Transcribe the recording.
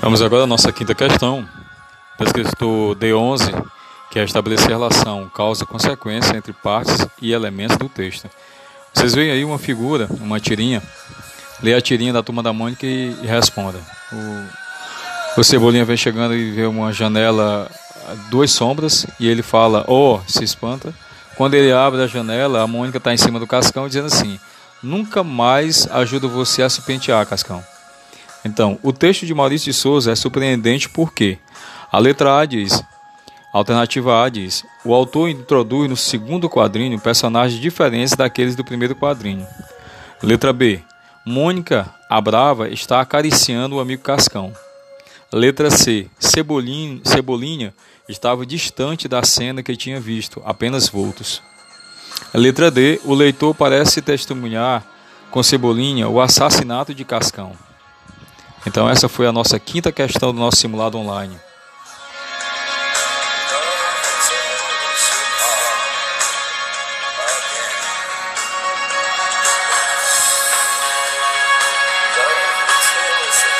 Vamos agora à nossa quinta questão. Escrito D11, que é estabelecer relação causa-consequência entre partes e elementos do texto. Vocês veem aí uma figura, uma tirinha. Lê a tirinha da turma da Mônica e, e responda. O, o Cebolinha vem chegando e vê uma janela, duas sombras, e ele fala, oh, se espanta. Quando ele abre a janela, a Mônica está em cima do Cascão dizendo assim: Nunca mais ajudo você a se pentear, Cascão. Então, o texto de Maurício de Souza é surpreendente porque a letra A diz, a alternativa A diz, o autor introduz no segundo quadrinho personagens diferentes daqueles do primeiro quadrinho. Letra B, Mônica, a brava, está acariciando o amigo Cascão. Letra C, Cebolinha, Cebolinha estava distante da cena que tinha visto, apenas vultos. Letra D, o leitor parece testemunhar com Cebolinha o assassinato de Cascão. Então essa foi a nossa quinta questão do nosso simulado online.